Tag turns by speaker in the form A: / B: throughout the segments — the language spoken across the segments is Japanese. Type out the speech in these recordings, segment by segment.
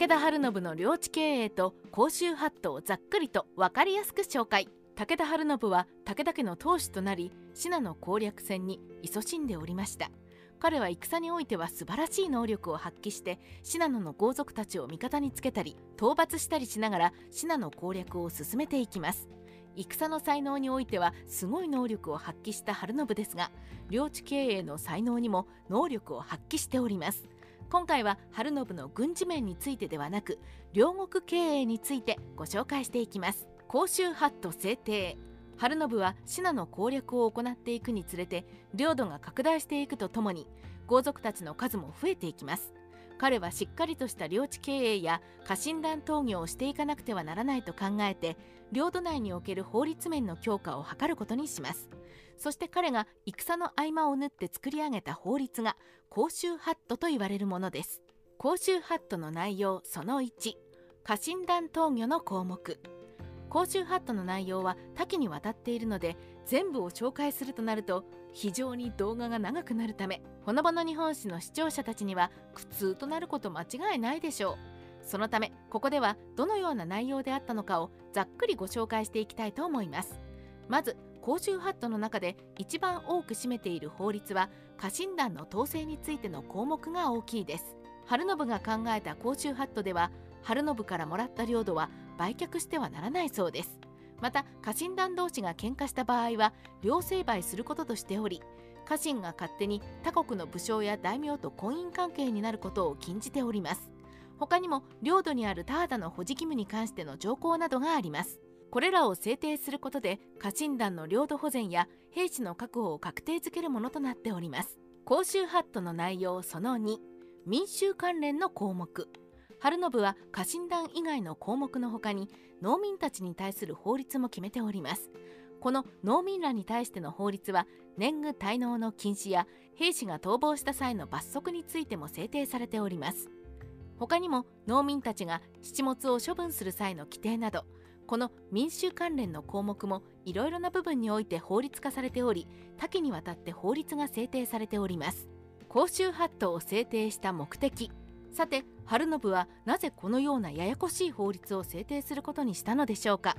A: 武田晴信の領地経営と甲州ハットをざっくりと分かりやすく紹介。武田晴信は武田家の当主となり信濃攻略戦に勤しんでおりました。彼は戦においては素晴らしい能力を発揮して信濃の豪族たちを味方につけたり討伐したりしながら信濃攻略を進めていきます。戦の才能においてはすごい能力を発揮した晴信ですが領地経営の才能にも能力を発揮しております。今回は晴信の軍事面についてではなく両国経営についてご紹介していきます。甲州ハット制定。晴信は信濃攻略を行っていくにつれて領土が拡大していくとともに豪族たちの数も増えていきます。彼はしっかりとした領地経営や家臣団闘業をしていかなくてはならないと考えて領土内における法律面の強化を図ることにします。そして彼が戦の合間を縫って作り上げた法律が甲州ハットと言われるものです。甲州ハットの内容その1家臣団闘魚の項目。甲州ハットの内容は多岐にわたっているので全部を紹介するとなると非常に動画が長くなるためほのぼの日本史の視聴者たちには苦痛となること間違いないでしょう。そのためここではどのような内容であったのかをざっくりご紹介していきたいと思います。まず甲州ハットの中で一番多く占めている法律は家臣団の統制についての項目が大きいです。春信が考えた甲州ハットでは春信からもらった領土は売却してはならないそうです。また家臣団同士が喧嘩した場合は両成敗することとしており家臣が勝手に他国の武将や大名と婚姻関係になることを禁じております。他にも領土にある田畑の保持義務に関しての条項などがあります。これらを制定することで家臣団の領土保全や兵士の確保を確定づけるものとなっております。甲州ハットの内容その2民衆関連の項目。春信は家臣団以外の項目のほかに農民たちに対する法律も決めております。この農民らに対しての法律は年貢滞納の禁止や兵士が逃亡した際の罰則についても制定されております。他にも農民たちが七物を処分する際の規定などこの民衆関連の項目もいろいろな部分において法律化されており多岐にわたって法律が制定されております。甲州ハットを制定した目的。さて春信はなぜこのようなややこしい法律を制定することにしたのでしょうか。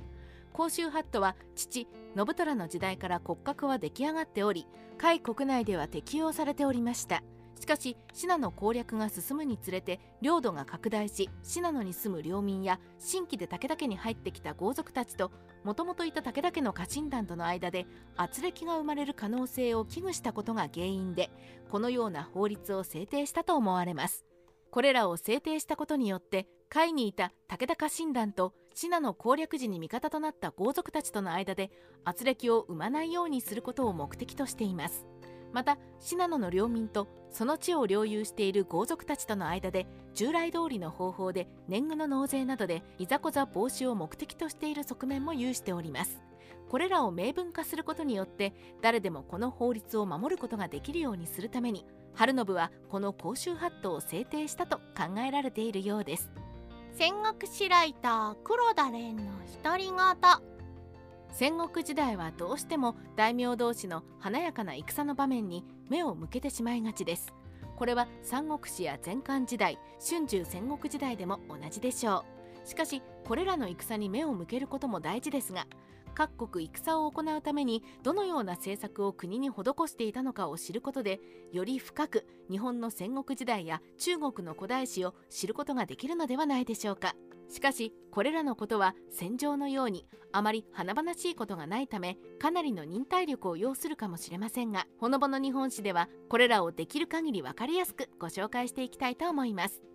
A: 甲州ハットは父信虎の時代から骨格は出来上がっており甲斐国内では適用されておりました。しかし信濃攻略が進むにつれて領土が拡大し信濃に住む領民や新規で武田家に入ってきた豪族たちともともといた武田家の家臣団との間で圧力が生まれる可能性を危惧したことが原因でこのような法律を制定したと思われます。これらを制定したことによって甲斐にいた武田家臣団と信濃攻略時に味方となった豪族たちとの間で圧力を生まないようにすることを目的としています。また信濃の領民とその地を領有している豪族たちとの間で従来通りの方法で年貢の納税などでいざこざ防止を目的としている側面も有しております。これらを明文化することによって誰でもこの法律を守ることができるようにするために春信はこの甲州ハットを制定したと考えられているようです。
B: 戦国史ライター黒田蓮の独り言。
A: 戦国時代はどうしても大名同士の華やかな戦の場面に目を向けてしまいがちです。これは三国志や前漢時代春秋戦国時代でも同じでしょう。しかしこれらの戦に目を向けることも大事ですが各国戦を行うためにどのような政策を国に施していたのかを知ることでより深く日本の戦国時代や中国の古代史を知ることができるのではないでしょうか。しかしこれらのことは戦場のようにあまり華々しいことがないためかなりの忍耐力を要するかもしれませんがほのぼの日本史ではこれらをできる限り分かりやすくご紹介していきたいと思います。